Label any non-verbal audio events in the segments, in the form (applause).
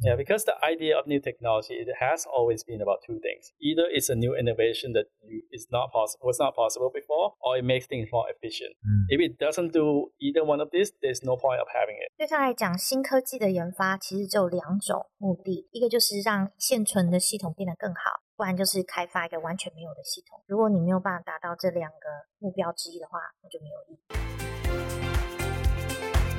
Yeah, because the idea of new technology it has always been about two things. Either it's a new innovation that you, is not possible was not possible before, or it makes things more efficient. If it doesn't do either one of these, there's no point of having it. 对他来讲，新科技的研发其实只有两种目的，一个就是让现存的系统变得更好，不然就是开发一个完全没有的系统。如果你没有办法达到这两个目标之一的话，那就没有意义。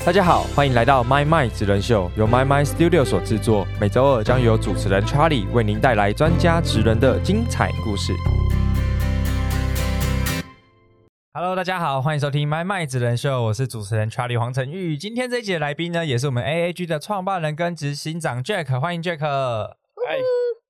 大家好，欢迎来到 My My 职人秀，由 My My Studio 所制作。每周二将由主持人 Charlie 为您带来专家职人的精彩故事。Hello，大家好，欢迎收听 My My 职人秀，我是主持人 Charlie 黄晨玉。今天这一集的来宾呢，也是我们 AAG 的创办人跟执行长 Jack，欢迎 Jack。嗨，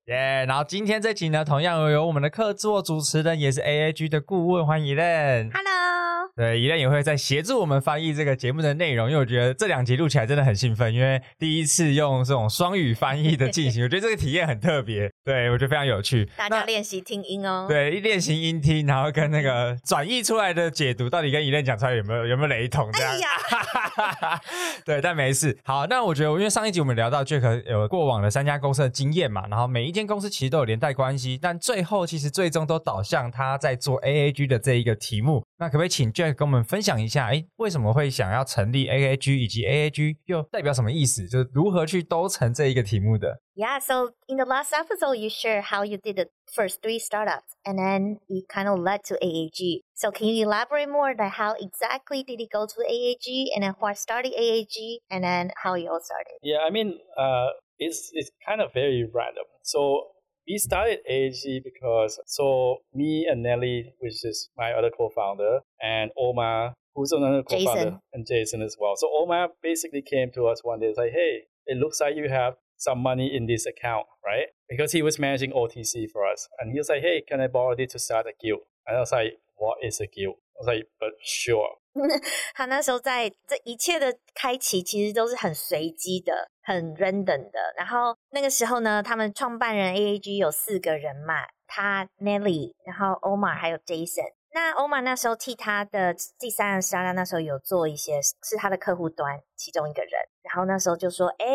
耶然后今天这集呢，同样有我们的客座主持人，也是 AAG 的顾问，欢迎 e l n Hello，对，一任也会在协助我们翻译这个节目的内容，因为我觉得这两集录起来真的很兴奋，因为第一次用这种双语翻译的进行，我觉得这个体验很特别，对我觉得非常有趣。大家练习听音哦。对，练习音听，然后跟那个转译出来的解读，到底跟一任讲出来有没有有没有雷同？这样哎呀，(laughs) 对，但没事。好，那我觉得，因为上一集我们聊到 Jack 有过往的三家公司的经验嘛，然后每一间公司其实都有连带关系，但最后其实最终都导向他在做 AAG 的这一个题目。那可不可以请 Jack 跟我们分享一下，哎，为什么会想要成立 AAG，以及 AAG 又代表什么意思？就是如何去兜成这一个题目的？ Yeah, so in the last episode, you share how you did the first three startups and then it kind of led to AAG. So can you elaborate more like how exactly did it go to AAG and then why started AAG and then how you all started? Yeah, I mean, uh, it's it's kind of very random. So we started AG because so me and Nelly, which is my other co-founder, and Omar, who's another co-founder, Jason. and Jason as well. So Omar basically came to us one day, it's like, hey, it looks like you have some money in this account, right? Because he was managing OTC for us, and he was like, hey, can I borrow this to start a guild? And I was like, what is a guild? I was like, but sure. (laughs) 他那时候在这一切的开启其实都是很随机的、很 random 的。然后那个时候呢，他们创办人 AAG 有四个人嘛，他 Nelly，然后 Omar 还有 Jason。那 Omar 那时候替他的第三个 startup 那时候有做一些是他的客户端其中一个人，然后那时候就说，哎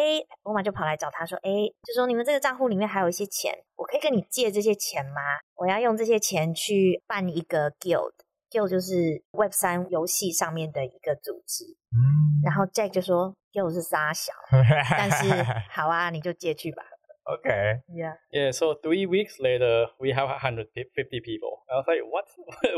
，Omar 就跑来找他说，哎，就说你们这个账户里面还有一些钱，我可以跟你借这些钱吗？我要用这些钱去办一个 guild。Guild 就是 Web 三游戏上面的一个组织，嗯、然后 Jack 就说 (laughs) (laughs) Yeah. (laughs) Yeah. So three weeks later, we have 150 people. I was like, what?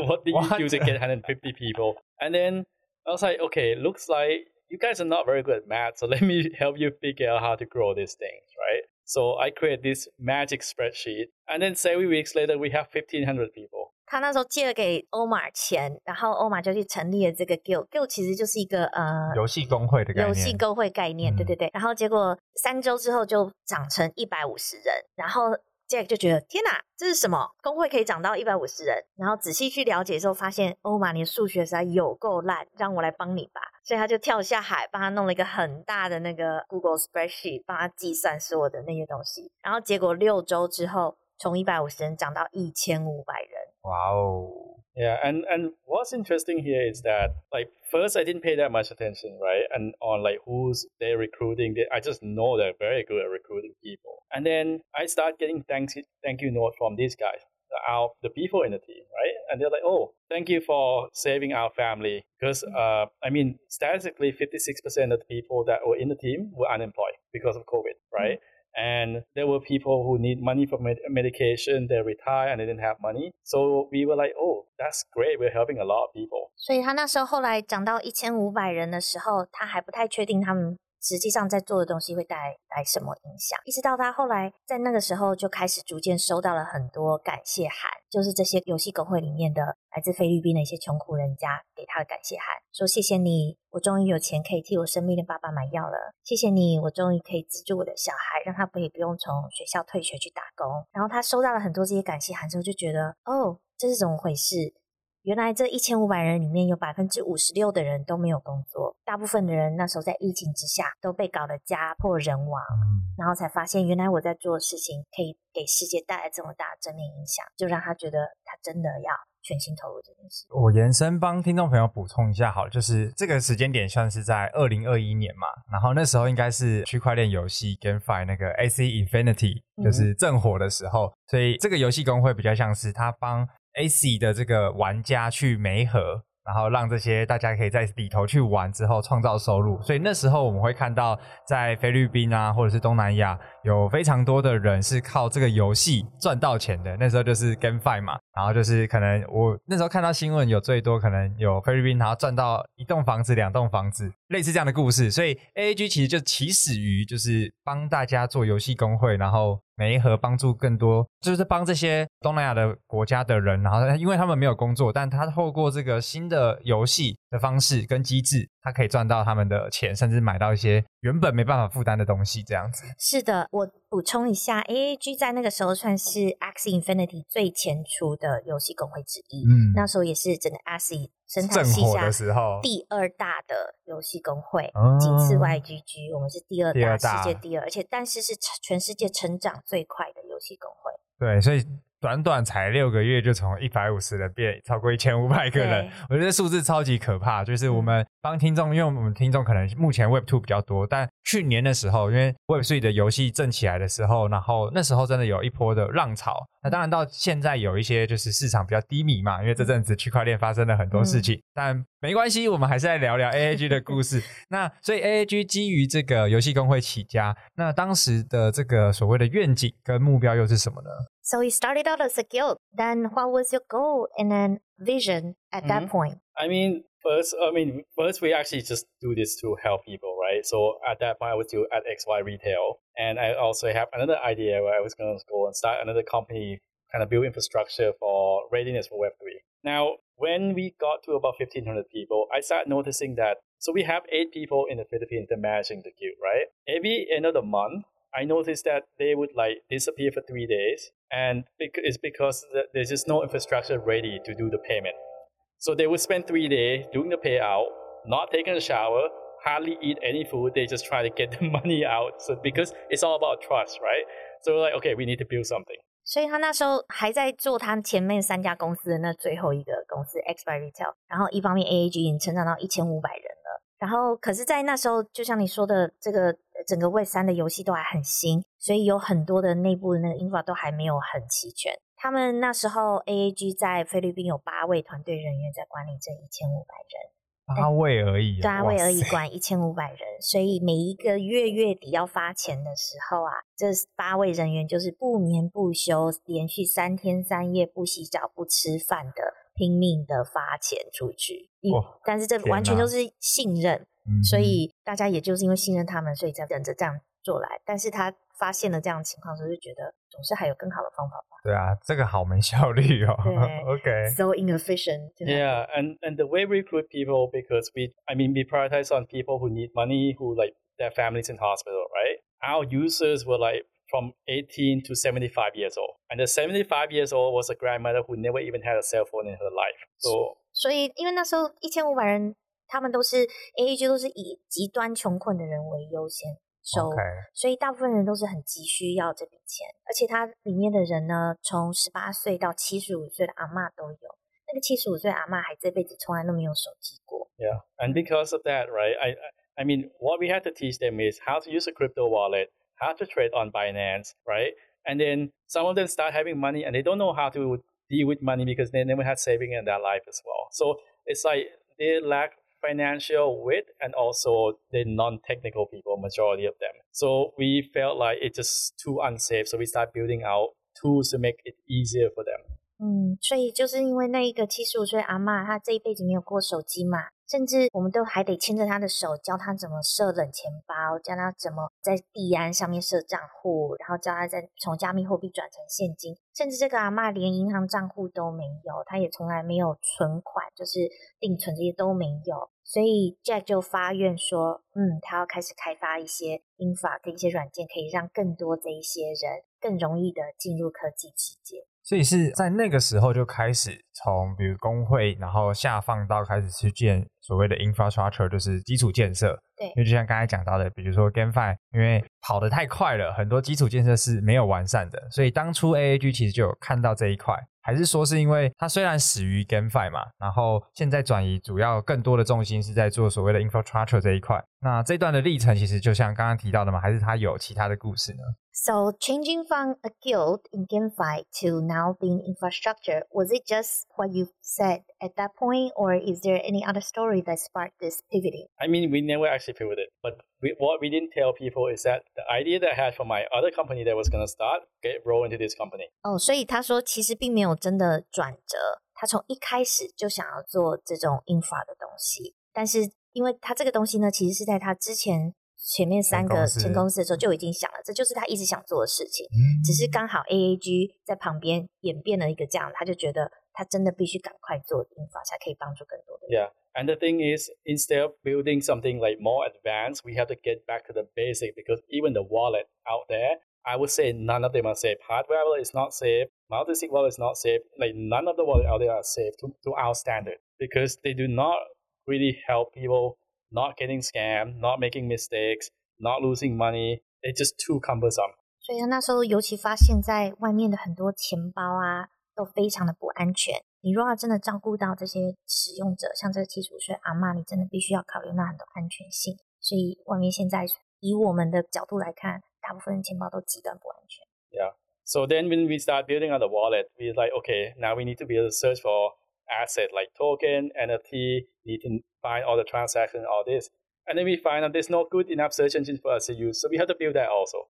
what did what? you do to get 150 people? And then I was like, okay, looks like you guys are not very good at math, so let me help you figure out how to grow these things, right? So I create this magic spreadsheet, and then seven weeks later, we have 1,500 people. 他那时候借了给欧玛钱，然后欧玛就去成立了这个 Guild。Guild 其实就是一个呃游戏工会的概念，游戏工会概念，对嗯对对。然后结果三周之后就涨成一百五十人，然后 Jack 就觉得天哪，这是什么工会可以涨到一百五十人？然后仔细去了解之后，发现欧玛你的数学实在有够烂，让我来帮你吧。所以他就跳下海，帮他弄了一个很大的那个 Google spreadsheet，帮他计算所有的那些东西。然后结果六周之后，从一百五十人涨到一千五百人。哇哦， Yeah, and and what's interesting here is that like first I didn't pay that much attention, right? And on like who's they recruiting, they, I just know they're very good at recruiting people. And then I start getting thank thank you note from these guys, our the people in the team, right? And they're like, oh, thank you for saving our family because uh, I mean statistically, fifty six percent of the people that were in the team were unemployed because of COVID, right? and there were people who need money for med- medication they retire and they didn't have money so we were like oh that's great we're helping a lot of people 所以他那时候后来涨到一千五百人的时候，他还不太确定他们 实际上在做的东西会带来什么影响。一直到他后来在那个时候就开始逐渐收到了很多感谢函，就是这些游戏工会里面的来自菲律宾的一些穷苦人家给他的感谢函，说谢谢你，我终于有钱可以替我生病的爸爸买药了，谢谢你，我终于可以资助我的小孩，让他可以不用从学校退学去打工。然后他收到了很多这些感谢函之后，就觉得哦，这是怎么回事？原来这一千五百人里面有百分之五十六的人都没有工作，大部分的人那时候在疫情之下都被搞得家破人亡，嗯然后才发现原来我在做的事情可以给世界带来这么大的正面影响，就让他觉得他真的要全心投入这件事。我延伸帮听众朋友补充一下，好了，就是这个时间点算是在二零二一年嘛，然后那时候应该是区块链游戏 GameFi 那个 AC Infinity 就是正火的时候，所以这个游戏工会比较像是他帮 AC 的这个玩家去媒合。然后让这些大家可以在里头去玩之后创造收入，所以那时候我们会看到在菲律宾啊，或者是东南亚有非常多的人是靠这个游戏赚到钱的。那时候就是 GameFi 嘛，然后就是可能我那时候看到新闻有最多可能有菲律宾然后赚到一栋房子、两栋房子，类似这样的故事。所以 AAG 其实就起始于就是帮大家做游戏工会，然后。媒合帮助更多，就是帮这些东南亚的国家的人，然后因为他们没有工作，但他透过这个新的游戏的方式跟机制，他可以赚到他们的钱，甚至买到一些原本没办法负担的东西，这样子。是的，我补充一下，A A G 在那个时候算是 X Infinity 最前出的游戏工会之一，嗯，那时候也是整个 X 生态系下时候第二大的游戏工会，仅次 YGG，我们是第二大，世界第二，而且但是是全世界成长最快的游戏工会。对，所以。短短才六个月就从一百五十人变超过一千五百个人，我觉得数字超级可怕。就是我们帮听众，因为我们听众可能目前 Web Two 比较多，但去年的时候，因为 Web Three 的游戏正起来的时候，然后那时候真的有一波的浪潮。那当然到现在有一些就是市场比较低迷嘛，因为这阵子区块链发生了很多事情，但没关系，我们还是来聊聊 AAG 的故事。那所以 AAG 基于这个游戏工会起家，那当时的这个所谓的愿景跟目标又是什么呢？So you started out as a guild. Then what was your goal and then vision at that mm-hmm. point? I mean, first, I mean, first we actually just do this to help people, right? So at that point, I was still at XY Retail, and I also have another idea where I was going to go and start another company, kind of build infrastructure for readiness for Web three. Now, when we got to about 1,500 people, I started noticing that. So we have eight people in the Philippines that managing the guild, right? Every end of the month, I noticed that they would like disappear for three days, and it's because there's just no infrastructure ready to do the payment. So they would spend three days doing the payout, not taking a shower, hardly eat any food. They just try to get (laughs) the money out. So because it's all about trust, right? So like, okay, we need to build something. 所以他那时候还在做他前面三家公司的那最后一个公司 XY Retail，然后一方面 AAG 已经成长到一千五百人了，然后可是，在那时候，就像你说的，这个整个 Web 三的游戏都还很新，所以有很多的内部的那个 infra 都还没有很齐全。他们那时候 AAG 在菲律宾有八位团队人员在管理这一千五百人，八位而已，八位而已管一千五百人，所以每一个月月底要发钱的时候啊，这八位人员就是不眠不休，连续三天三夜不洗澡不吃饭的拼命的发钱出去。哇但是这完全都是信任。所以大家也就是因为信任他们，所以才等着这样做来。但是他发现了这样的情况时候，就觉得总是还有更好的方法吧。对啊，这个好没效率哦。OK。So inefficient. Yeah, and and the way we recruit people because we, I mean, we prioritize on people who need money, who like their families in hospital, right? Our users were like from 18 to 75 years old, and the 75 years old was a grandmother who never even had a cell phone in her life. So. 所以，因为那时候一千五百人他们都是 A A G 都是以极端穷困的人为优先 收，所以大部分人都是很急需要这笔钱，而且它里面的人呢，从十八岁到七十五岁的阿妈都有。那个七十五岁阿妈还这辈子从来都没有手机过。Yeah, and because of that, right? I I mean, what we had to teach them is how to use a crypto wallet, how to trade on Binance, right? And then some of them start having money and they don't know how to deal with money because they never had saving in their life as well. So it's like they lack financial wit and also the non-technical people, majority of them. So we felt like it's just too unsafe. So we start building out tools to make it easier for them. 嗯，所以就是因为那一个七十五岁阿妈，她这一辈子没有过手机嘛，甚至我们都还得牵着她的手，教她怎么设冷钱包，教她怎么在币安上面设账户，然后教她再从加密货币转成现金。甚至这个阿妈连银行账户都没有，她也从来没有存款，就是定存这些都没有。所以 Jack 就发愿说，嗯，他要开始开发一些英法跟一些软件，可以让更多这一些人更容易的进入科技世界。所以是在那个时候就开始从比如工会，然后下放到开始去建所谓的 infrastructure，就是基础建设。对，因为就像刚才讲到的，比如说 GameFi，因为跑得太快了，很多基础建设是没有完善的，所以当初 AAG 其实就有看到这一块。还是说是因为它虽然始于 GameFi 嘛，然后现在转移主要更多的重心是在做所谓的 infrastructure 这一块。那这段的历程其实就像刚刚提到的嘛，还是它有其他的故事呢？So changing from a guild in GameFi to now being infrastructure, was it just what you said at that point, or is there any other story that sparked this pivoting? I mean, we never actually pivoted, but we, what we didn't tell people is that the idea that I had for my other company that was going to start get roll into this company. 哦，所以他说其实并没有真的转折，他从一开始就想要做这种 infra 的东西，但是因为他这个东西呢，其实是在他之前前面三个前公司的时候就已经想了，这就是他一直想做的事情。只是刚好 AAG 在旁边演变了一个这样，他就觉得他真的必须赶快做印法，才可以帮助更多的人。Yeah, and the thing is, instead of building something like more advanced, we have to get back to the basic because even the wallet out there, I would say none of them are safe. Hardware wallet is not safe. Multi-sig wallet is not safe. Like none of the wallet out there are safe to, to our standard because they do not really help people not getting scammed, not making mistakes, not losing money. It's just too cumbersome. 所以那时候尤其发现，在外面的很多钱包啊，都非常的不安全。 你如果要真的照顾到这些使用者，像这个七十五岁阿妈，你真的必须要考虑到很多安全性。所以外面现在以我们的角度来看，大部分的钱包都极端不安全。Yeah. So then when we start building out the wallet, we're like, okay, now we need to be able to search for asset like token, NFT, need to find all the transaction, all this. And then we find that there's no good enough search engine for us to use. So we have to build that also.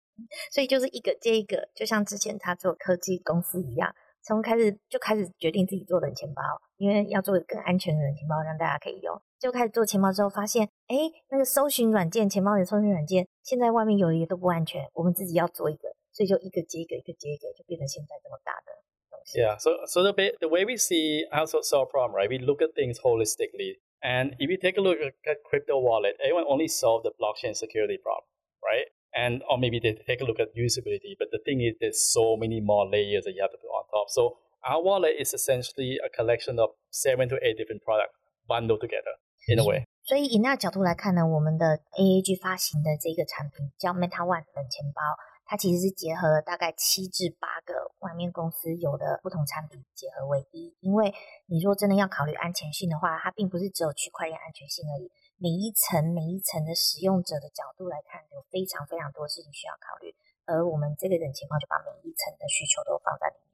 所以就是一个接一个，就像之前他做科技公司一样，从开始就开始决定自己做冷钱包，因为要做更安全的冷钱包，让大家可以用。就开始做钱包之后，发现哎，那个搜寻软件，钱包里的搜寻软件，现在外面有一个都不安全，我们自己要做一个，所以就一个接一个，一个接一个，就变成现在这么大的 yeah. So so the the way we see also solve problem, right? We look at things holistically. And if we take a look at crypto wallet, everyone only solve the blockchain security problem, right? And or maybe they take a look at usability. But the thing is, there's so many more layers that you have to put on top. So our wallet is essentially a collection of seven to eight different products bundled together in a way. 所以以那角度来看呢，我们的 AAG 发行的这个产品叫 Meta One 冷钱包，它其实是结合了大概七至八个外面公司有的不同产品结合为一。因为你说真的要考虑安全性的话，它并不是只有区块链安全性而已， 每一层每一层的使用者的角度来看，有非常非常多事情需要考虑。而我们这个人情况就把每一层的需求都放在里面。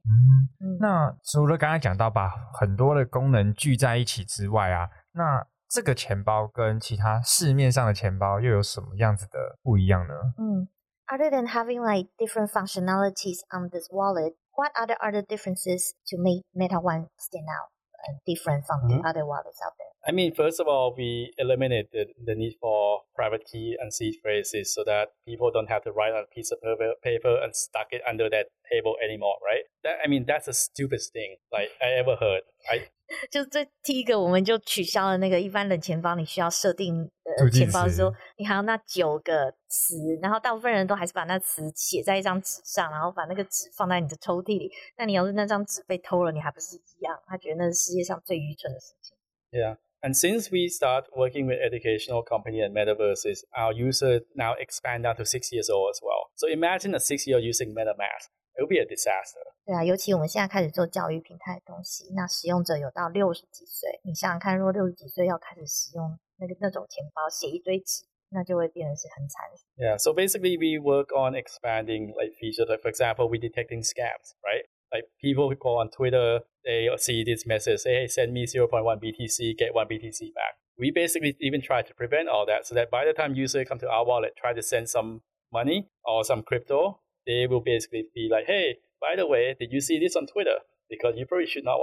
嗯，那除了刚才讲到把很多的功能聚在一起之外啊，那这个钱包跟其他市面上的钱包又有什么样子的不一样呢？嗯。other than having like different functionalities on this wallet, what other other differences to make Meta One stand out and different from mm-hmm. the other wallets out there? I mean, first of all, we eliminated the need for private key and seed phrases so that people don't have to write on a piece of paper and stuck it under that table anymore, right? That I mean, that's the stupidest thing like I ever heard. I (laughs) 就这第一个，我们就取消了那个一般冷钱包，你需要设定的钱包，说你还要那九个词，然后大部分人都还是把那词写在一张纸上，然后把那个纸放在你的抽屉里。那你要是那张纸被偷了，你还不是一样？他觉得那是世界上最愚蠢的事情。Yeah. And since we start working with educational company and metaverses, our user now expand down to six years old as well. So imagine a six year using MetaMask. It would be a disaster. 对啊，尤其我们现在开始做教育平台的东西，那使用者有到六十几岁，你想想看，如果六十几岁要开始使用那个那种钱包，写一堆纸，那就会变得是很惨。Yeah, so basically we work on expanding like features. Like for example, we detecting scams, right? Like people who go on Twitter, they see this message, say, hey, send me 0.1 BTC, get 1 BTC back. We basically even try to prevent all that so that by the time user come to our wallet, try to send some money or some crypto, they will basically be like, hey, by the way, did you see this on Twitter? Because you probably should not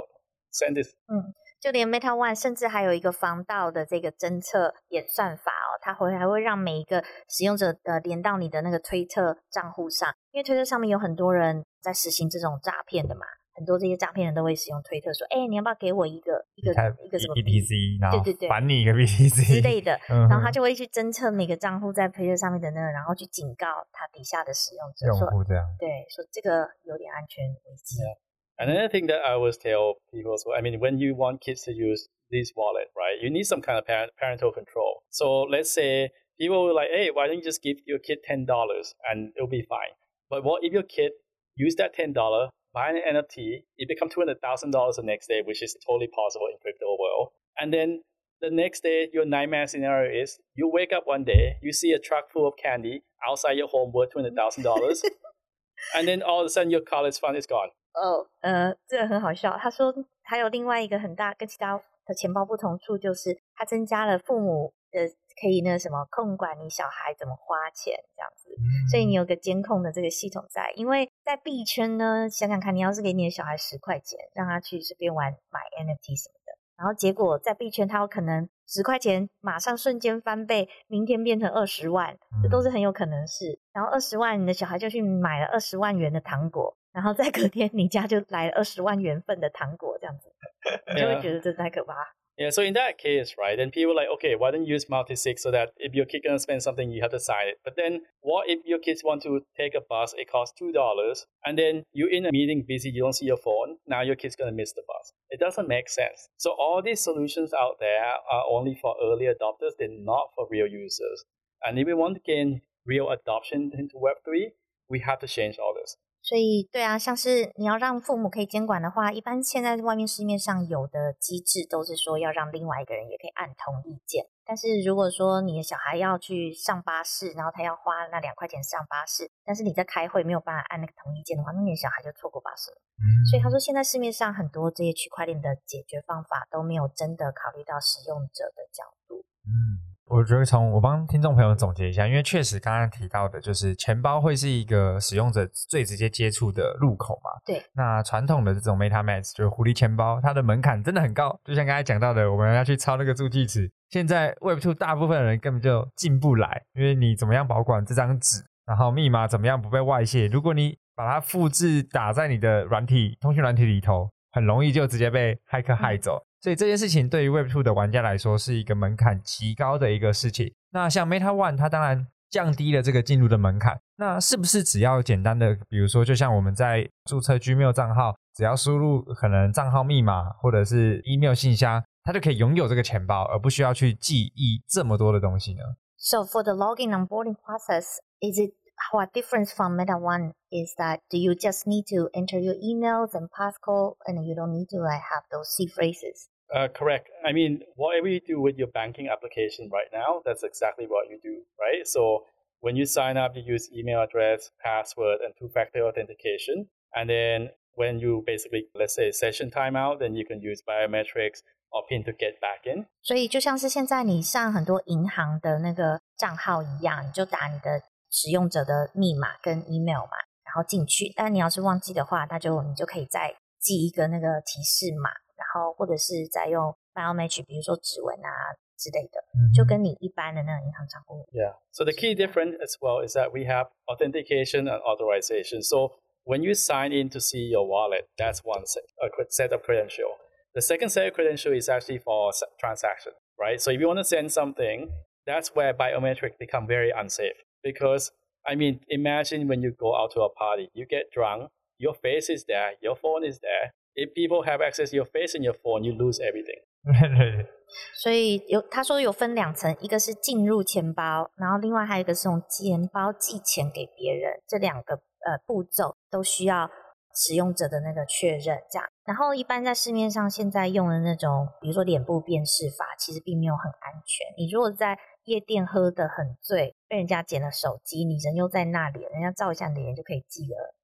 send this. 嗯，就连 Meta One 甚至还有一个防盗的这个侦测演算法哦， 它会还会让每一个使用者呃连到你的那个推特账户上，因为推特上面有很多人在实行这种诈骗的嘛。很多这些诈骗人都会使用推特说：“哎，你要不要给我一个一个一个什么 BTC？对对对，返你一个 BTC 之类的。然后他就会去侦测每个账户在推特上面的那个，然后去警告他底下的使用者用户：这样对，说这个有点安全危机。” Another thing that I always tell people well, I mean, when you want kids to use this wallet, right, you need some kind of parent, parental control. So let's say people were like, hey, why don't you just give your kid $10 and it'll be fine. But what if your kid use that $10 buy an NFT, it becomes $200,000 the next day, which is totally possible in crypto world. And then the next day, your nightmare scenario is you wake up one day, you see a truck full of candy outside your home worth $200,000. (laughs) and then all of a sudden your college fund is gone. 哦，呃，这个很好笑。他说还有另外一个很大跟其他 的钱包不同处，就是它增加了父母的可以那什么控管你小孩怎么花钱这样子，所以你有个监控的这个系统在。因为在币圈呢，想想看，你要是给你的小孩十块钱，让他去随便玩买 NFT 什么的，然后结果在币圈他有可能十块钱马上瞬间翻倍，明天变成二十万，这都是很有可能是。然后二十万，你的小孩就去买了二十万元的糖果。然后再隔天，你家就来了二十万元份的糖果，这样子，你就会觉得这太可怕。Yeah, so in that case, right, then people are like, okay, why don't you use multi-sig so that if your kid gonna spend something, you have to sign it. But then what if your kids want to take a bus, it costs two dollars, and then you're in a meeting busy, you don't see your phone, now your kid's gonna miss the bus. It doesn't make sense. So all these solutions out there are only for early adopters, they're not for real users. And if we want to gain real adoption into Web3, we have to change all this. 所以，对啊，像是你要让父母可以监管的话，一般现在外面市面上有的机制都是说要让另外一个人也可以按同意键。但是如果说你的小孩要去上巴士，然后他要花那两块钱上巴士，但是你在开会没有办法按那个同意键的话，那你的小孩就错过巴士了。所以他说，现在市面上很多这些区块链的解决方法都没有真的考虑到使用者的角度。嗯。我觉得从我帮听众朋友总结一下，因为确实刚刚提到的，就是钱包会是一个使用者最直接接触的入口嘛。对。那传统的这种 MetaMask 就是狐狸钱包，它的门槛真的很高，就像刚才讲到的，我们要去抄那个助记词。现在 Web2 大部分的人根本就进不来，因为你怎么样保管这张纸，然后密码怎么样不被外泄？如果你把它复制打在你的软体通讯软体里头，很容易就直接被骇客害走。所以这件事情对于 Web Two 的玩家来说是一个门槛极高的一个事情。那像 Meta One，它当然降低了这个进入的门槛。那是不是只要简单的，比如说，就像我们在注册 Gmail 账号，只要输入可能账号密码或者是 email 信箱，它就可以拥有这个钱包，而不需要去记忆这么多的东西呢？So for the login onboarding process, is it what difference from Meta One is that do you just need to enter your emails and passcode, and you don't need to like, have those seed phrases. Uh, correct. I mean, whatever you do with your banking application right now, that's exactly what you do, right? So when you sign up, you use email address, password, and two-factor authentication. And then when you basically, let's say, session timeout, then you can use biometrics or pin to get back in。所以就像是现在你上很多银行的那个账号一样，你就打你的使用者的密码跟 email 嘛，然后进去。但你要是忘记的话，那就你就可以再记一个那个提示码。然后或者是在用 biometric，比如说指纹啊之类的，就跟你一般的那个银行账户。Yeah. So the key difference as well is that we have authentication and authorization. So when you sign in to see your wallet, that's one set, a set of credential. The second set of credential is actually for transaction, right? So if you want to send something, that's where biometric become very unsafe because I mean, imagine when you go out to a party, you get drunk, your face is there, your phone is there, if people have access to your face in your phone, you lose everything. (laughs) 所以有他说有分两层，一个是进入钱包，然后另外还有一个是从钱包寄钱给别人，这两个呃步骤都需要使用者的那个确认。这样，然后一般在市面上现在用的那种，比如说脸部辨识法，其实并没有很安全。你如果在 夜店喝得很醉，被人家捡了手机，你人又在那里，人家照一下你的脸就可以寄了。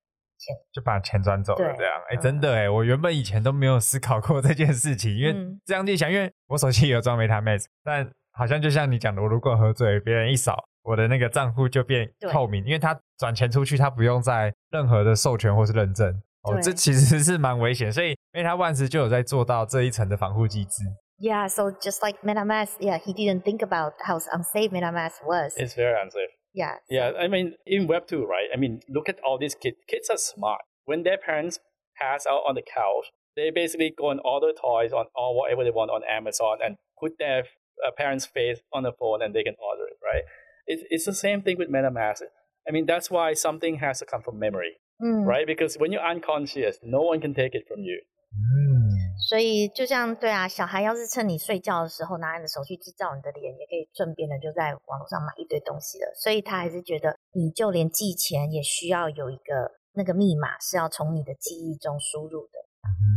就把钱转走了，这样。哎，真的哎，我原本以前都没有思考过这件事情，因为这样一想，因为我手机有装 MetaMask，但好像就像你讲的，我如果喝醉，别人一扫我的那个账户就变透明，因为他转钱出去，他不用在任何的授权或是认证，哦，这其实是蛮危险，所以 MetaMask 就有在做到这一层的防护机制。Yeah, so just like MetaMask, yeah, he didn't think about how unsafe MetaMask was. It's very unsafe. Yeah. Yeah. I mean, in Web 2, right? I mean, look at all these kids. Kids are smart. When their parents pass out on the couch, they basically go and order toys on or whatever they want on Amazon and put their uh, parents' face on the phone and they can order it, right? It's, it's the same thing with MetaMask. I mean, that's why something has to come from memory, mm. right? Because when you're unconscious, no one can take it from you. Mm. 所以就像对啊，小孩要是趁你睡觉的时候拿你的手去制造你的脸，也可以顺便的就在网络上买一堆东西了。所以他还是觉得，你就连寄钱也需要有一个那个密码是要从你的记忆中输入的。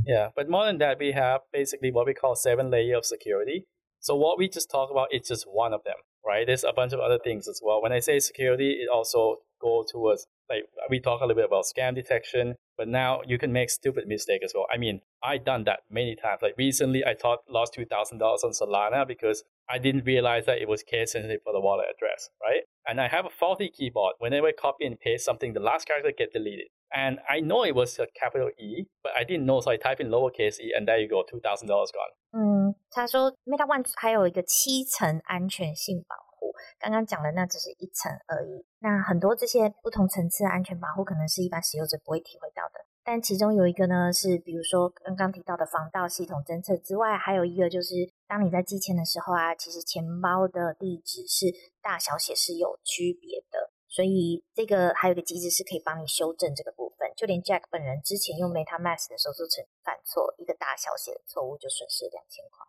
Yeah, but more than that, we have basically what we call seven layer of security. So what we just talked about is just one of them, right? There's a bunch of other things as well. When I say security, it also go towards like we talk a little bit about scam detection, but now you can make stupid mistake as well. I mean, I done that many times. Like recently, I thought lost two thousand dollars on Solana because I didn't realize that it was case sensitive for the wallet address, right? And I have a faulty keyboard. Whenever I copy and paste something, the last character get deleted. And I know it was a capital E, but I didn't know, so I type in lowercase e, and there you go, two thousand dollars gone. 嗯，他说 Meta One 还有一个七层安全性保 护，刚刚讲的那只是一层而已。那很多这些不同层次的安全保护，可能是一般使用者不会体会到的。但其中有一个呢，是比如说刚刚提到的防盗系统侦测之外，还有一个就是当你在寄钱的时候啊，其实钱包的地址是大小写是有区别的。所以这个还有个机制是可以帮你修正这个部分，就连 Jack 本人之前用 MetaMask 的时候，就曾犯错，一个大小写的错误就损失两千块。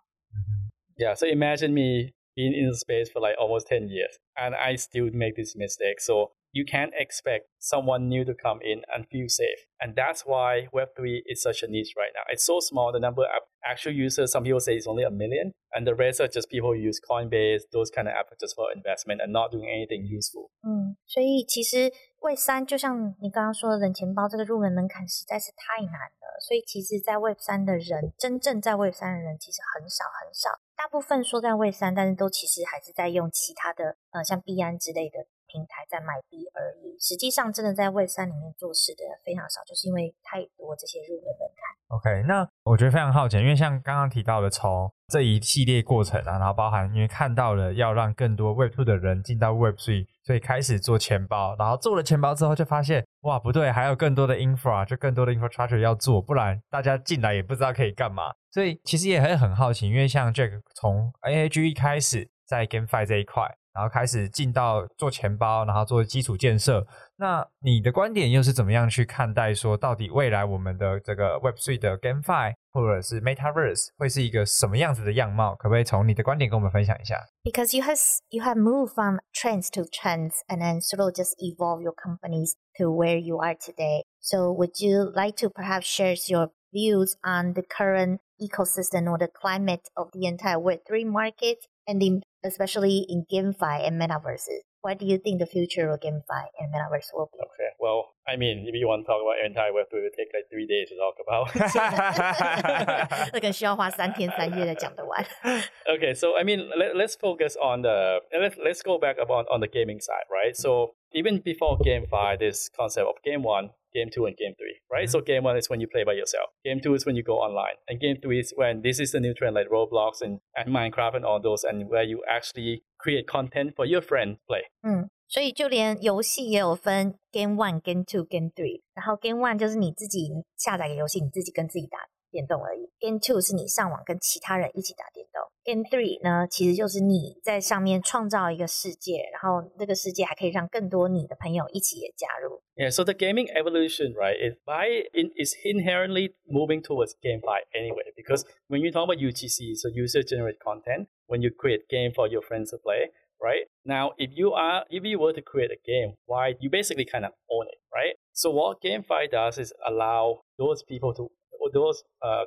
Yeah, so imagine me being in the space for like almost 10 years and I still make this mistake. So you can't expect someone new to come in and feel safe. And that's why Web3 is such a niche right now. It's so small, the number of actual users, some people say it's only a million, and the rest are just people who use Coinbase, those kind of apps just for investment and not doing anything useful. 嗯，所以其实 Web 三就像你刚刚说的，冷钱包这个入门门槛实在是太难了。所以其实，在 Web 三的人，真正在 Web 三的人其实很少很少，大部分说在 Web 三，但是都其实还是在用其他的呃像币安之类的平台在买币而已。实际上，真的在 Web 三里面做事的非常少，就是因为太多这些入门门槛。OK，那我觉得非常好奇，因为像刚刚提到的，从这一系列过程啊，然后包含因为看到了要让更多 Web Two 的人进到 Web Three，所以开始做钱包，然后做了钱包之后，就发现哇不对，还有更多的 infra，就更多的 infrastructure 要做，不然大家进来也不知道可以干嘛。所以其实也很很好奇，因为像 Jack 从 AAG 一开始在 GameFi 这一块，然后开始进到做钱包，然后做基础建设。那你的观点又是怎么样去看待说，到底未来我们的这个 Web Three 的 GameFi 或者是 Metaverse 会是一个什么样子的样貌？可不可以从你的观点跟我们分享一下？ because you has you have moved from trends to trends and then sort of just evolve your companies to where you are today. So would you like to perhaps share your views on the current ecosystem or the climate of the entire Web3 market and in, especially in GameFi and metaverses? What do you think the future of GameFi and metaverse will be? Okay, well, I mean, if you want to talk about entire Web3, it would take like three days to talk about. (laughs) 那个需要花三天三夜才讲得完。 (laughs) okay, so I mean, let, let's focus on the let's let's go back about on the gaming side, right? So even before GameFi, this concept of game one, game two, and game three, right? Mm-hmm. So game one is when you play by yourself. Game two is when you go online. And game three is when this is the new trend like Roblox and, and Minecraft and all those, and where you actually create content for your friend play. Mm. 所以就连游戏也有分 Game One、Game Two、Game Three，然后 Game One 就是你自己下载个游戏，你自己跟自己打电动而已。Game two 是你上网跟其他人一起打电动。In three 呢，其实就是你在上面创造一个世界，然后这个世界还可以让更多你的朋友一起也加入。Yeah, so the gaming evolution, right? Is by in is inherently moving towards GameFi anyway, because when you talk about UGC, so user generated content, when you create game for your friends to play, right? Now, if you are if you were to create a game, why you basically kind of own it, right? So what GameFi does is allow those people to those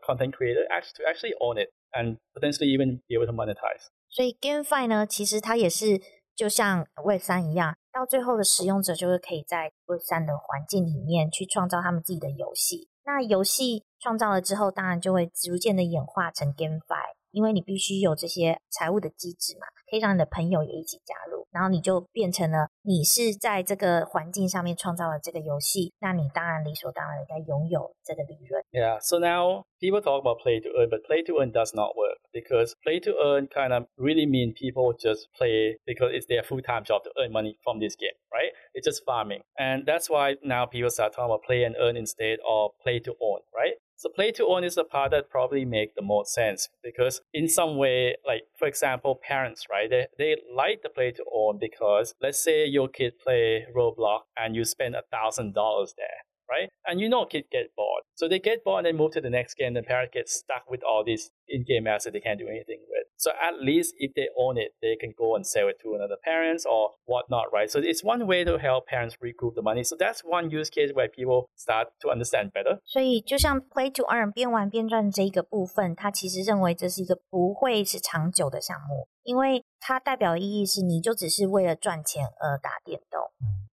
content creators actually to actually own it and potentially even be able to monetize. 所以 GameFi 呢，其实它也是就像 Web 三一样，到最后的使用者就是可以在 Web 三的环境里面去创造他们自己的游戏。那游戏创造了之后，当然就会逐渐的演化成 GameFi，因为你必须有这些财务的机制嘛，可以让你的朋友也一起加入，然后你就变成了你是在这个环境上面创造了这个游戏，那你当然理所当然应该拥有这个利润。 Yeah, so now people talk about play to earn, but play to earn does not work because play to earn kind of really mean people just play because it's their full time job to earn money from this game, right? It's just farming. And that's why now people start talking about play and earn instead of play to own, right? So play to own is the part that probably make the most sense because in some way, like for example, parents, right? They, they like the play to own because let's say your kid play Roblox and you spend a thousand dollars there right? And you know kids get bored. So they get bored and they move to the next game. The parent gets stuck with all these in-game assets they can't do anything with. So at least if they own it, they can go and sell it to another parents or whatnot, right? So it's one way to help parents recoup the money. So that's one use case where people start to understand better. 所以就像 Play to Earn 边玩边赚这一个部分，他其实认为这是一个不会是长久的项目，因为它代表的意义是你就只是为了赚钱而打电动，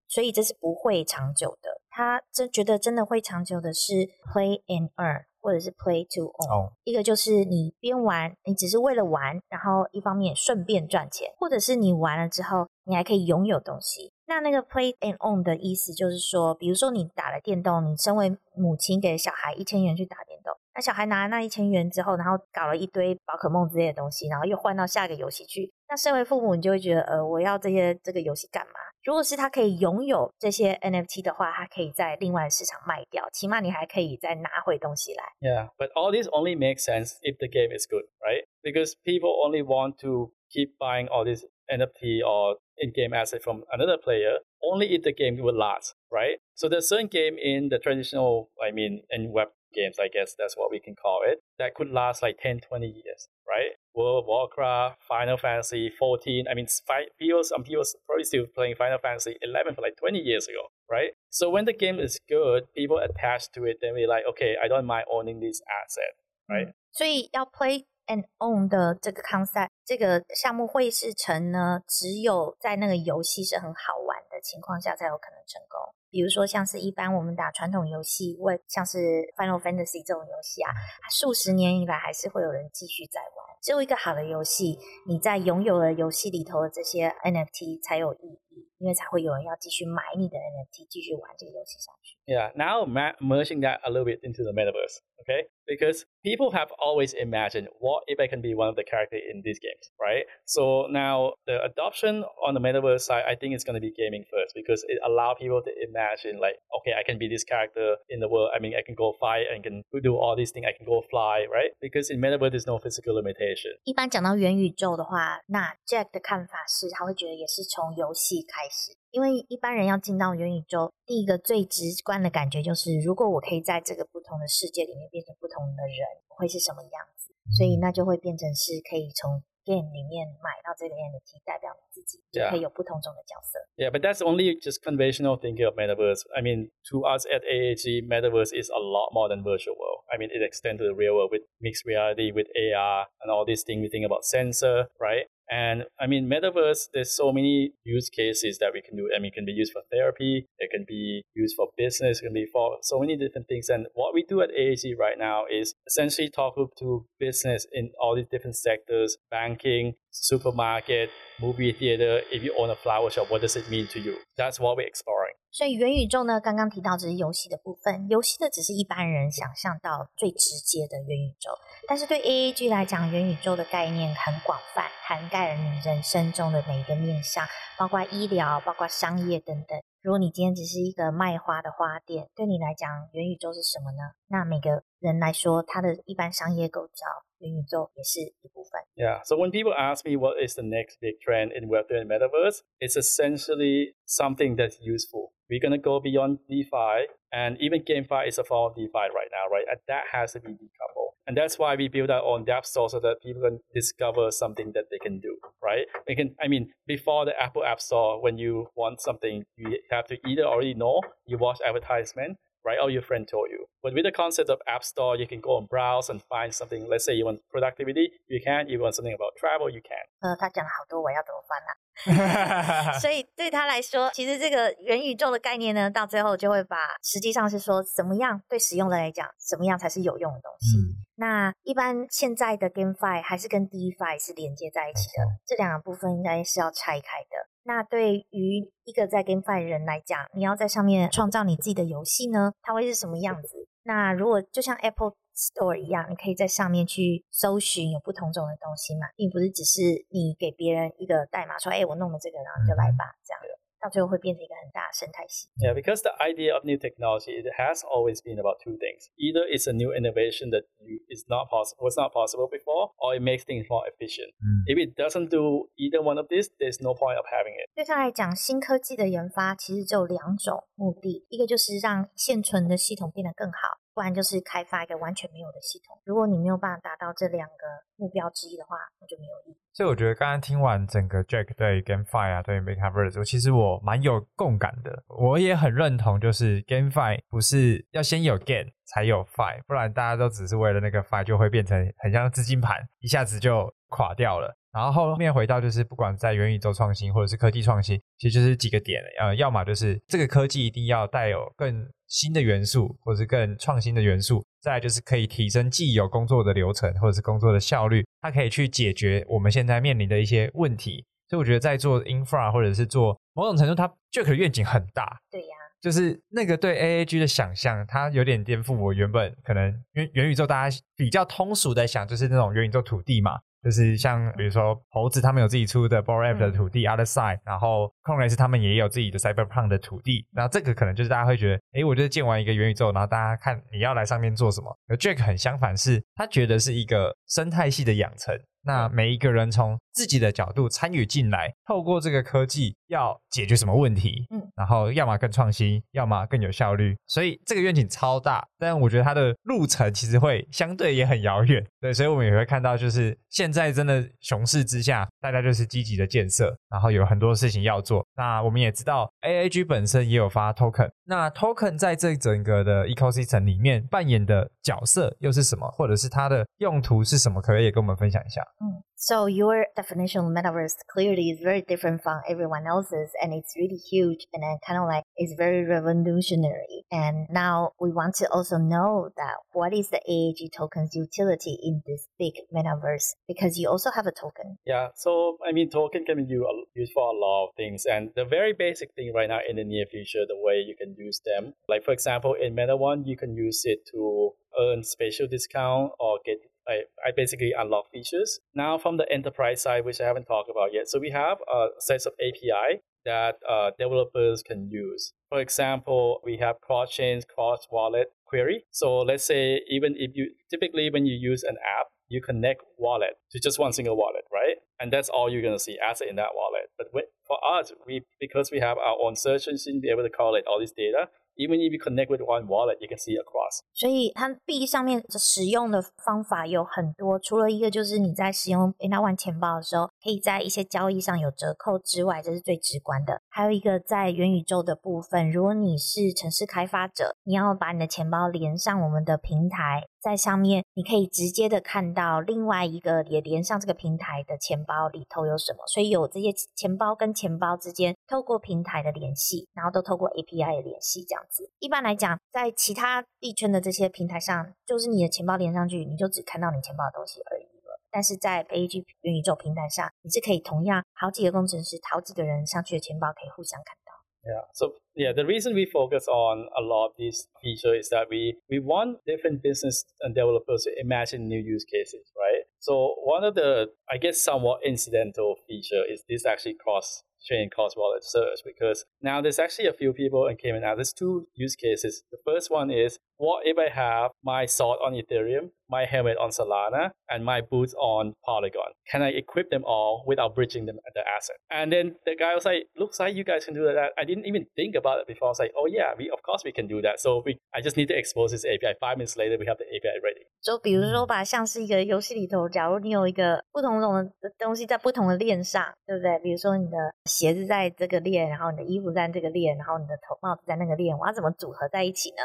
所以这是不会长久的。他真觉得真的会长久的是 Play and Earn。 或者是 play to own，、哦一个就是你边玩，你只是为了玩，然后一方面顺便赚钱，或者是你玩了之后，你还可以拥有东西。那那个 play and own 的意思就是说，比如说你打了电动，你身为母亲给小孩一千元去打电动，那小孩拿了那一千元之后，然后搞了一堆宝可梦之类的东西，然后又换到下个游戏去。那身为父母，你就会觉得，呃，我要这些这个游戏干嘛？如果是他可以拥有这些 NFT 的话，他可以在另外的市场卖掉，起码你还可以再拿回东西来。 Yeah, but all this only makes sense if the game is good, right? Because people only want to keep buying all these NFT or in-game assets from another player only if the game will last, right? So there's certain game in the traditional, I mean, in web games, I guess that's what we can call it, that could last like 10, 20 years, right? World of Warcraft, Final Fantasy 14. I mean, fi- people, some people probably still playing Final Fantasy 11 for like 20 years ago, right? So when the game is good, people attach to it, then we're like, okay, I don't mind owning this asset, right? 所以要 play and own 的这个 concept，这个项目会是成呢，只有在那个游戏是很好玩的情况下才有可能成功。 比如说，像是一般我们打传统游戏，为像是 Final Fantasy 这种游戏啊，数十年以来还是会有人继续在玩。只有一个好的游戏，你在拥有了游戏里头的这些 NFT 才有意义，因为才会有人要继续买你的 NFT，继续玩这个游戏下去。 Yeah, now ma- merging that a little bit into the metaverse, okay? Because people have always imagined what if I can be one of the characters in these games, right? So now the adoption on the metaverse side, I think it's going to be gaming first because it allows people to imagine like, okay, I can be this character in the world. I mean, I can go fight and can do all these things. I can go fly, right? Because in metaverse, there's no physical limitation. 一般讲到元宇宙的话，那 Jack 的看法是，他会觉得也是从游戏 开始，因为一般人要进到元宇宙，第一个最直观的感觉就是，如果我可以在这个不同的世界里面变成不同的人，我会是什么样子？所以那就会变成是可以从 game 里面买到这个 NFT，代表你自己，就 Yeah. 可以有不同种的角色。Yeah, but that's only just conventional thinking of metaverse. I mean, to us at AAG, metaverse is a lot more than virtual world. I mean, it extends to the real world with mixed reality, with AR, and all these things. We think about sensor, right? And I mean, metaverse, there's so many use cases that we can do. I mean, it can be used for therapy, it can be used for business, it can be for so many different things. And what we do at AAG right now is essentially talk to business in all these different sectors banking, supermarket, movie theater. If you own a flower shop, what does it mean to you? That's what we're exploring. 所以元宇宙呢，刚刚提到只是游戏的部分，游戏的只是一般人想象到最直接的元宇宙，但是对 AAG 来讲，元宇宙的概念很广泛，涵盖了你人生中的每一个面向，包括医疗、包括商业等等。如果你今天只是一个卖花的花店，对你来讲，元宇宙是什么呢？那每个人来说，他的一般商业构造，元宇宙也是一部分。 Yeah. So when people ask me what is the next big trend in Web3 and Metaverse, it's essentially something that's useful. We're going to go beyond DeFi, and even GameFi is a form of DeFi right now, right? And that has to be decoupled. And that's why we build our own App Store so that people can discover something that they can do, right? They can, I mean, before the Apple App Store, when you want something, you have to either already know, you watch advertisement, right? Or your friend told you. But with the concept of App Store, you can go and browse and find something. Let's say you want productivity, you can. You want something about travel, you can. 呃，他讲了好多，我要怎么翻啊？ (laughs) 所以对他来说，其实这个元宇宙的概念呢，到最后就会把实际上是说怎么样对使用的来讲，怎么样才是有用的东西。嗯那一般现在的 GameFi 还是跟 DeFi 是连接在一起的，这两个部分应该是要拆开的。那对于一个在 GameFi 的人来讲，你要在上面创造你自己的游戏呢，它会是什么样子？那如果就像 Apple Store 一样，你可以在上面去搜寻有不同种的东西嘛，并不是只是你给别人一个代码说，哎，我弄了这个，然后你就来吧，这样到最后会变成一个很大的生态系。Yeah, because the idea of new technology it has always been about two things. Either it's a new innovation that you, is not possible was not possible before, or it makes things more efficient. Mm. If it doesn't do either one of these, there's no point of having it. 对他来讲，新科技的研发其实只有两种目的，一个就是让现存的系统变得更好，不然就是开发一个完全没有的系统。如果你没有办法达到这两个目标之一的话，那就没有意义。所以我觉得刚刚听完整个 Jack 对 GameFi 啊，对 Metaverse，其实我蛮有共感的。我也很认同，就是 GameFi 不是要先有 Game 才有 Fi，不然大家都只是为了那个 Fi，就会变成很像资金盘，一下子就垮掉了。然后后面回到就是，不管在元宇宙创新或者是科技创新，其实就是几个点，呃，要么就是这个科技一定要带有更新的元素，或者是更创新的元素；再就是可以提升既有工作的流程或者是工作的效率，它可以去解决我们现在面临的一些问题。所以我觉得在做 infra 或者是做某种程度，它 Jack 的愿景很大。对呀，就是那个对 AAG 的想象，它有点颠覆我原本可能因为元宇宙大家比较通俗的想，就是那种元宇宙土地嘛。就是像比如说猴子他们有自己出的 b o r a p 的土地 Other Side，然后 c o n e s 他们也有自己的 Cyberpunk 的土地，然后这个可能就是大家会觉得，哎，我就是建完一个元宇宙，然后大家看你要来上面做什么。而 Jack 很相反，是他觉得是一个生态系的养成。那每一个人从自己的角度参与进来，透过这个科技要解决什么问题？嗯，然后要么更创新，要么更有效率。所以这个愿景超大，但我觉得它的路程其实会相对也很遥远。对，所以我们也会看到，就是现在真的熊市之下，大家就是积极的建设，然后有很多事情要做。那我们也知道，AAG 本身也有发 token。那 token 在这整个的 ecosystem 里面扮演的角色又是什么，或者是它的用途是什么？可不可以也跟我们分享一下。Mm. 嗯。So your definition of metaverse clearly is very different from everyone else's, and it's really huge, and then kind of like it's very revolutionary. And now we want to also know that what is the AAG token's utility in this big metaverse because you also have a token. Yeah, so I mean, token can be used for a lot of things, and the very basic thing right now in the near future, the way you can use them, like for example, in Meta One, you can use it to earn special discount or get I, I basically unlock features. Now from the enterprise side, which I haven't talked about yet. So we have a set of API that uh, developers can use. For example, we have cross-chain, cross-wallet query. So let's say even if you, typically when you use an app, you connect wallet to just one single wallet, right? And that's all you're to see asset in that wallet. But for us, we because we have our own search engine, be able to correlate all this data, even if you connect with one wallet, you can see across. 所以它币上面使用的方法有很多，除了一个就是你在使用 Beta One 钱包的时候，可以在一些交易上有折扣之外，这是最直观的。还有一个在元宇宙的部分，如果你是城市开发者，你要把你的钱包连上我们的平台，在上面你可以直接的看到另外一个也连上这个平台的钱包里头有什么，所以有这些钱包跟钱包之间透过平台的联系，然后都透过 API 的联系这样子。一般来讲，在其他币圈的这些平台上，就是你的钱包连上去，你就只看到你钱包的东西而已了。但是在 AG 元宇宙平台上，你是可以同样好几个工程师、好几个人上去的钱包可以互相看。Yeah. So yeah, the reason we focus on a lot of these features is that we we want different business and developers to imagine new use cases, right? So one of the I guess somewhat incidental feature is this actually cross chain cross wallet search because now there's actually a few people and came in Cayman now. There's two use cases. The first one is what if I have my sword on Ethereum, my helmet on Solana, and my boots on Polygon? Can I equip them all without bridging them the asset? And then the guy was like, looks like you guys can do that. I didn't even think about it before. I was like, oh yeah, we of course we can do that. So we I just need to expose this API. Five minutes later, we have the API ready. 就比如说，把像是一个游戏里头，假如你有一个不同种的东西在不同的链上，对不对？比如说你的鞋子在这个链，然后你的衣服在这个链，然后你的头帽子在那个链，我要怎么组合在一起呢？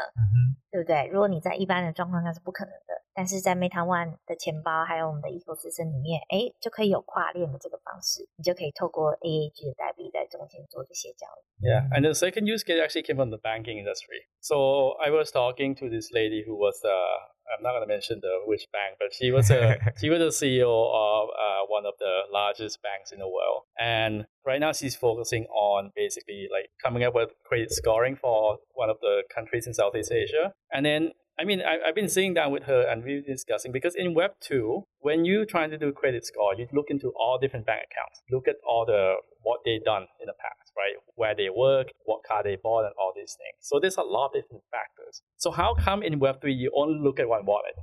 对不对？如果你在一般的状况下是不可能的，但是在 Meta One 的钱包还有我们的 ecosystem 里面，哎，就可以有跨链的这个方式，你就可以透过 AAG 的代币在中间做这些交易。Yeah, and the second use case actually came from the banking industry. So I was talking to this lady who was I'm not going to mention the which bank, but she was a (laughs) she was the CEO of uh, one of the largest banks in the world, and right now she's focusing on basically like coming up with credit scoring for one of the countries in Southeast Asia, and then I mean, I, have been sitting down with her and we've been discussing because in Web 2, when you're trying to do credit score, you look into all different bank accounts, look at all the what they've done in the past, right? Where they work, what car they bought, and all these things. So there's a lot of different factors. So how come in Web3 you only look at one wallet?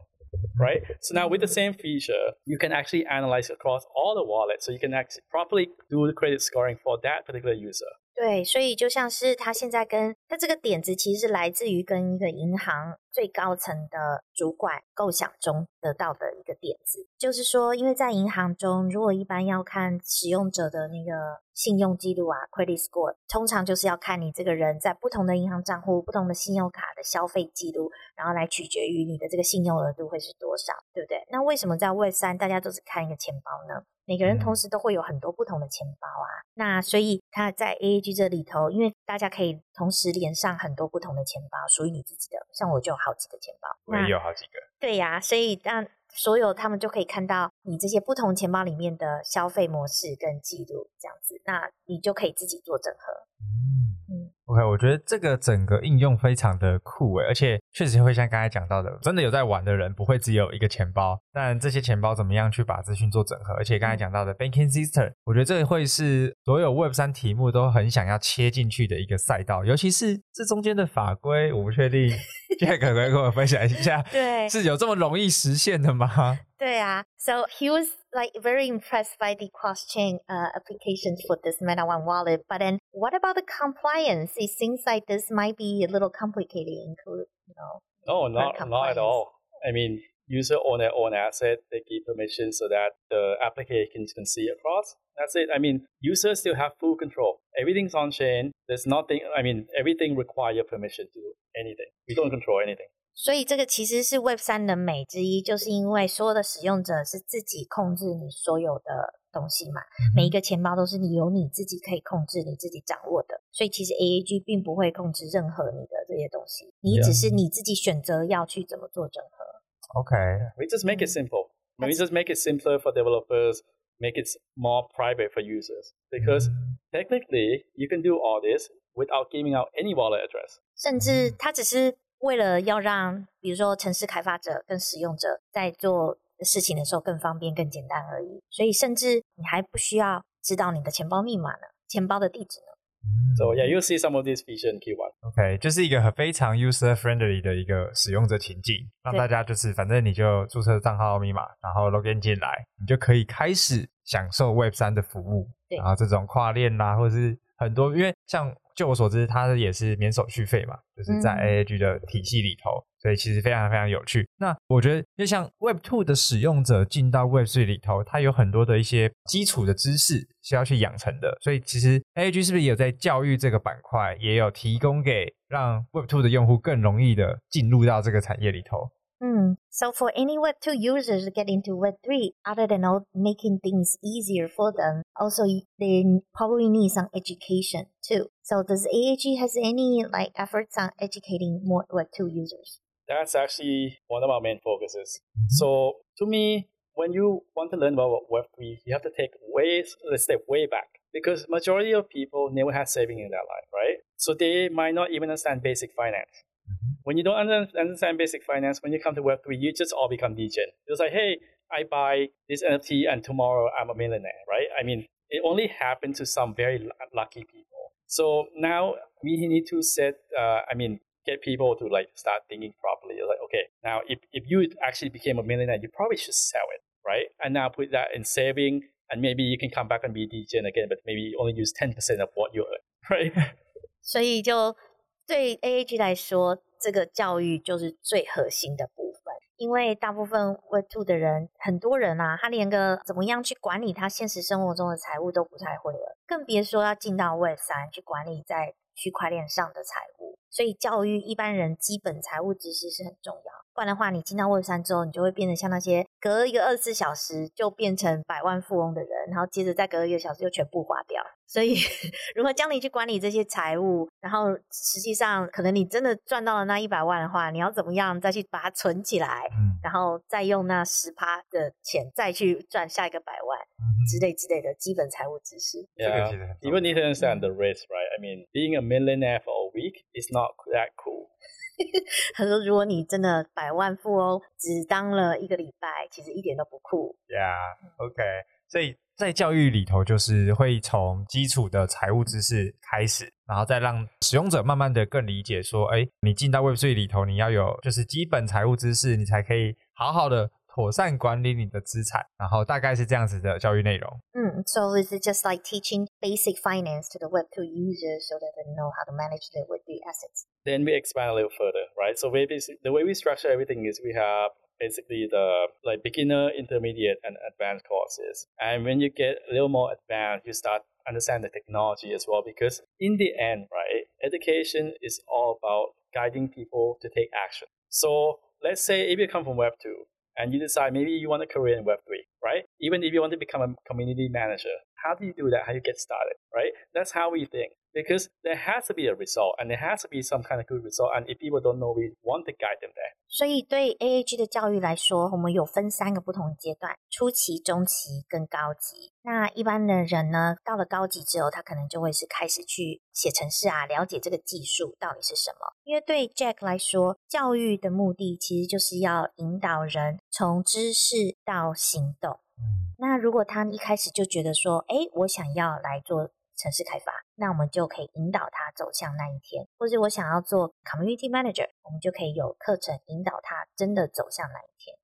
Right? So now with the same feature, you can actually analyze across all the wallets. So you can actually properly do the credit scoring for that particular user. 对，所以就像是他现在跟他这个点子，其实是来自于跟一个银行最高层的主管构想中得到的一个点子。就是说，因为在银行中，如果一般要看使用者的那个信用记录啊 （credit score），通常就是要看你这个人在不同的银行账户、不同的信用卡的消费记录，然后来取决于你的这个信用额度会是多 少，对不对？那为什么在 Web 三大家都是看一个钱包呢？每个人同时都会有很多不同的钱包啊，那所以他在 A A G 这里头，因为大家可以同时连上很多不同的钱包，属于你自己的。像我就有好几个钱包，我也有好几个。对呀，所以让所有他们就可以看到你这些不同钱包里面的消费模式跟记录，这样子，那你就可以自己做整合。嗯，OK，我觉得这个整个应用非常的酷诶，而且确实会像刚才讲到的，真的有在玩的人不会只有一个钱包，但这些钱包怎么样去把资讯做整合？而且刚才讲到的 Banking System，我觉得这会是所有 Web 三题目都很想要切进去的一个赛道，尤其是这中间的法规，我不确定 (laughs) Jack 可不可以跟我分享一下？对，是有这么容易实现的吗？对啊，So he was like very impressed by the cross-chain uh, applications for this Meta One wallet. But then, what about the compliance? It seems like this might be a little complicated. Include, you know. No, not not at all. I mean, user own their own asset. They give permission so that the applications can see across. That's it. I mean, users still have full control. Everything's on chain. There's nothing. I mean, everything require permission to do anything. We don't control anything. 所以这个其实是 Web 三的美之一，就是因为所有的使用者是自己控制你所有的东西嘛，每一个钱包都是你由你自己可以控制、你自己掌握的，所以其实 AAG 并不会控制任何你的这些东西，你只是你自己选择要去怎么做整合。OK，we just make it simple. We just make it simpler for developers, make it more private for users. Because technically, you can do all this without giving out any wallet address. 甚至它只是为了要让，比如说城市开发者跟使用者在做事情的时候更方便、更简单而已，所以甚至你还不需要知道你的钱包密码呢，钱包的地址呢。So yeah, you see some of these features in Q1. OK，就是一个很非常 user friendly 的一个使用者情境，让大家就是反正你就注册账号密码，然后 login 进来，你就可以开始享受 Web 三的服务。然后这种跨链啦，或者是很多，因为像。就我所知，它也是免手续费嘛，就是在 A A G 的体系里头，所以其实非常非常有趣。那我觉得，就像 Web Two 的使用者进到 Web Three 里头，它有很多的一些基础的知识是要去养成的。所以其实 A A G 是不是也有在教育这个板块，也有提供给让 Web Two 的用户更容易的进入到这个产业里头？Mm. So for any Web 2 users to get into Web 3, other than all making things easier for them, also they probably need some education too. So does AAG has any like efforts on educating more Web 2 users? That's actually one of our main focuses. Mm-hmm. So to me, when you want to learn about Web3, you have to take way, let's step way back because majority of people never had saving in their life, right? So they might not even understand basic finance. When you don't understand basic finance, when you come to Web3, you just all become degen. It's like, hey, I buy this NFT and tomorrow I'm a millionaire, right? I mean, it only happened to some very lucky people. So now we need to set, uh, I mean, get people to like start thinking properly. Like, okay, now if, if you actually became a millionaire, you probably should sell it, right? And now put that in saving, and maybe you can come back and be degen again, but maybe only use 10% of what you earn, (laughs) right? (laughs) 所以就 对 AAG 来说，这个教育就是最核心的部分，因为大部分 Web Two 的人，很多人啊，他连个怎么样去管理他现实生活中的财务都不太会了，更别说要进到 Web 三去管理在区块链上的财务。所以，教育一般人基本财务知识是很重要。不然的话，你进到 Web 三之后，你就会变得像那些隔一个二十四小时就变成百万富翁的人，然后接着再隔一个小时就全部花掉。所以，(laughs) 如何教你去管理这些财务，然后实际上可能你真的赚到了那一百万的话，你要怎么样再去把它存起来，然后再用那十趴的钱再去赚下一个百万之类之类的基本财务知识。Yeah, even need to understand the risk, right? I mean, being a millionaire for a week is not that cool. (laughs) 他说：“如果你真的百万富翁，只当了一个礼拜，其实一点都不酷。” Yeah，OK。所以在教育里头，就是会从基础的财务知识开始，然后再让使用者慢慢的更理解说：“哎，你进到 Web3 里头，你要有就是基本财务知识，你才可以好好的。”妥善管理你的资产，然后大概是这样子的教育内容。嗯，So is it just like teaching basic finance to the Web two users so that they know how to manage their Web three assets? Then we expand a little further, right? So we basic, the way we structure everything is we have basically the like beginner, intermediate, and advanced courses. And when you get a little more advanced, you start understand the technology as well because in the end, right, education is all about guiding people to take action. So let's say if you come from Web 2 and you decide maybe you want a career in Web 3, right? Even if you want to become a community manager, how do you do that? How do you get started, right? That's how we think because there has to be a result and there has to be some kind of good result. And if people don't know, we want to guide them there. 所以对 AAG 的教育来说，我们有分三个不同的阶段：初期、中期跟高级。那一般的人呢，到了高级之后，他可能就会是开始去写程式啊，了解这个技术到底是什么。 因为对 Jack 来说，教育的目的其实就是要引导人从知识到行动。那如果他一开始就觉得说，哎，我想要来做城市开发，那我们就可以引导他走向那一天；或者我想要做 community manager，我们就可以有课程引导他真的走向那一天。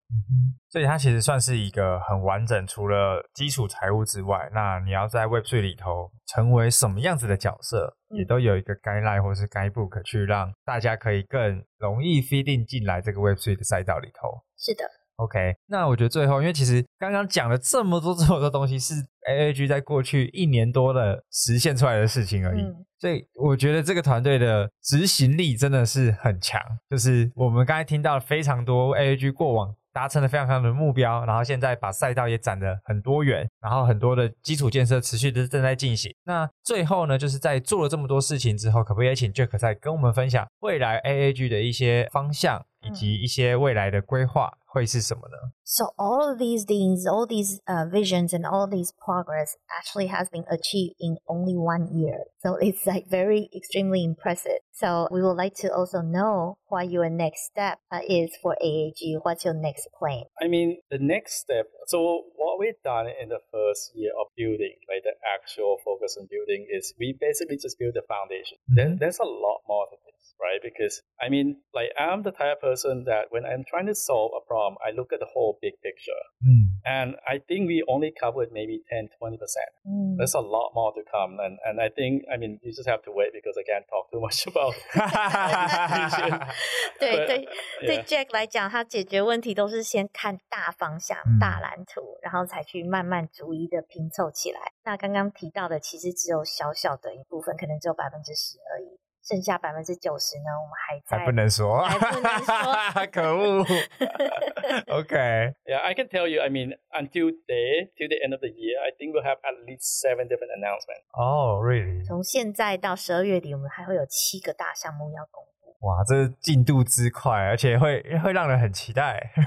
所以它其实算是一个很完整，除了基础财务之外，那你要在 Web 3里头成为什么样子的角色，也都有一个 guideline 或是 guidebook 去让大家可以更容易 feed 进来这个 Web 3的赛道里头。是的。OK，那我觉得最后，因为其实刚刚讲了这么多这么多东西，是 AAG 在过去一年多的实现出来的事情而已，所以我觉得这个团队的执行力真的是很强。就是我们刚才听到了非常多 AAG 过往达成了非常非常的目标，然后现在把赛道也展得很多元，然后很多的基础建设持续的正在进行。那最后呢，就是在做了这么多事情之后，可不可以请 Jack 再跟我们分享未来 AAG 的一些方向以及一些未来的规划？会是什么呢？So all of these things, all these uh, visions, and all these progress actually has been achieved in only one year. So (laughs) it's like very extremely impressive. So we would like to also know what your next step uh, is for AAG. What's your next plan? I mean, the next step. So what we've done in the first year of building, like the actual focus on building, is we basically just build the foundation. Mm-hmm. Then there's a lot more to this, right? Because I mean, like I'm the type of person that when I'm trying to solve a problem, I look at the whole big picture. Mm. And I think we only covered maybe 10, 20%. Mm. There's a lot more to come. And, and I think, I mean, you just have to wait because I can't talk too much about (laughs) (laughs) (laughs) 对对对，Jack 来讲，他解决问题都是先看大方向、大蓝图，然后才去慢慢逐一的拼凑起来。那刚刚提到的，其实只有小小的一部分，可能只有百分之十而已。 剩下百分之九十呢，我们还在还不能说，还不能说，可恶。okay. Yeah, I can tell you. I mean, until there, till the end of the year, I think we'll have at least seven different announcements. Oh, really? 从现在到十二月底，我们还会有七个大项目要公布。哇，这进度之快，而且会会让人很期待。没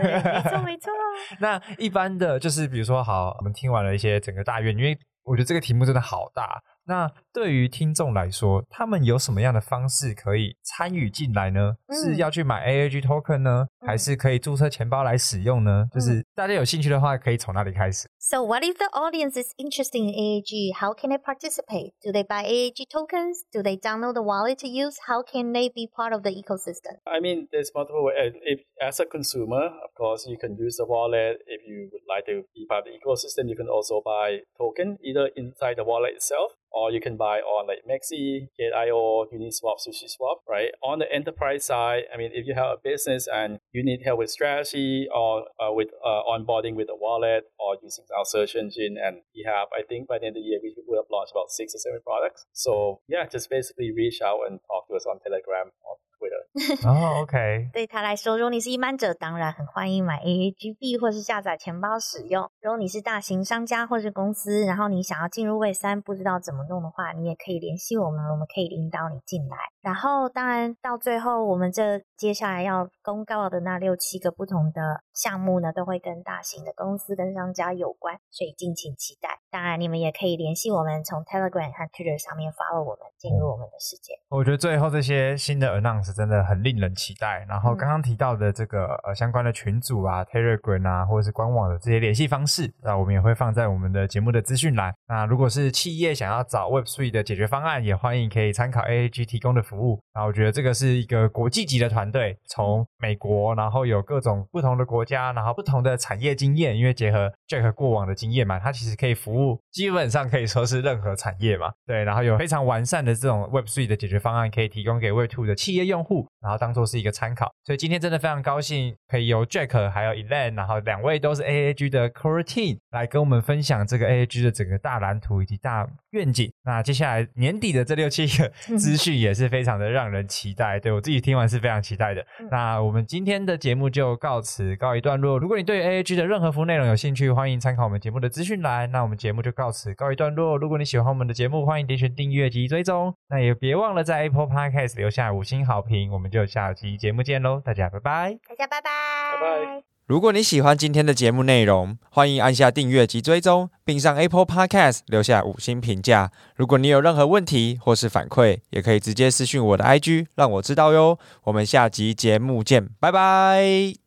错，没错。那一般的就是，比如说，好，我们听完了一些整个大院，因为我觉得这个题目真的好大。那对于听众来说，他们有什么样的方式可以参与进来呢？是要去买 AAG token 呢，还是可以注册钱包来使用呢？就是大家有兴趣的话，可以从哪里开始？So what if the audience is interested in AAG? How can they participate? Do they buy AAG tokens? Do they download the wallet to use? How can they be part of the ecosystem? I mean, there's multiple ways. If as a consumer, of course, you can use the wallet. If you would like to be part of the ecosystem, you can also buy token either inside the wallet itself or you can buy on like MEXC, Gate.io, Uniswap, SushiSwap, right? On the enterprise side, I mean, if you have a business and you need help with strategy or uh, with uh, onboarding with a wallet or using our search engine, and we have, I think by the end of the year, we will have launched about six or seven products. So yeah, just basically reach out and talk to us on Telegram or (laughs) 哦，OK。对他来说，如果你是一般者，当然很欢迎买 AAGB 或是下载钱包使用。如果你是大型商家或是公司，然后你想要进入 Web 三，不知道怎么弄的话，你也可以联系我们，我们可以引导你进来。然后，当然到最后，我们这接下来要公告的那六七个不同的项目呢，都会跟大型的公司跟商家有关，所以敬请期待。当然，你们也可以联系我们，从 Telegram 和 Twitter 上面 follow 我们。进入我们的世界。我觉得最后这些新的 announce 真的很令人期待。然后刚刚提到的这个呃相关的群组啊、Telegram 啊，或者是官网的这些联系方式，那我们也会放在我们的节目的资讯栏。那如果是企业想要找 Web Three 的解决方案，也欢迎可以参考 AAG 提供的服务。那我觉得这个是一个国际级的团队，从美国，然后有各种不同的国家，然后不同的产业经验，因为结合 Jack 过往的经验嘛，它其实可以服务基本上可以说是任何产业嘛。对，然后有非常完善的这种 Web Three 的解决方案，可以提供给 Web Two 的企业用户，然后当做是一个参考。所以今天真的非常高兴，可以由 Jack 还有 Elaine，然后两位都是 AAG 的 Core Team 来跟我们分享这个 AAG 的整个大蓝图以及大愿景。那接下来年底的这六七个 (laughs) 资讯也是非常的让人期待。对我自己听完是非常期待的。那我们今天的节目就告辞告一段落。如果你对 AAG 的任何服务内容有兴趣，欢迎参考我们节目的资讯栏。那我们节目就告辞告一段落。如果你喜欢我们的节目，欢迎点选订阅及追踪。那也别忘了在 Apple Podcast 留下五星好评。我们就下期节目见喽，大家拜拜。大家拜拜，拜拜。如果你喜欢今天的节目内容，欢迎按下订阅及追踪，并上 Apple Podcast 留下五星评价。如果你有任何问题或是反馈，也可以直接私讯我的 IG，让我知道哟。我们下集节目见，拜拜。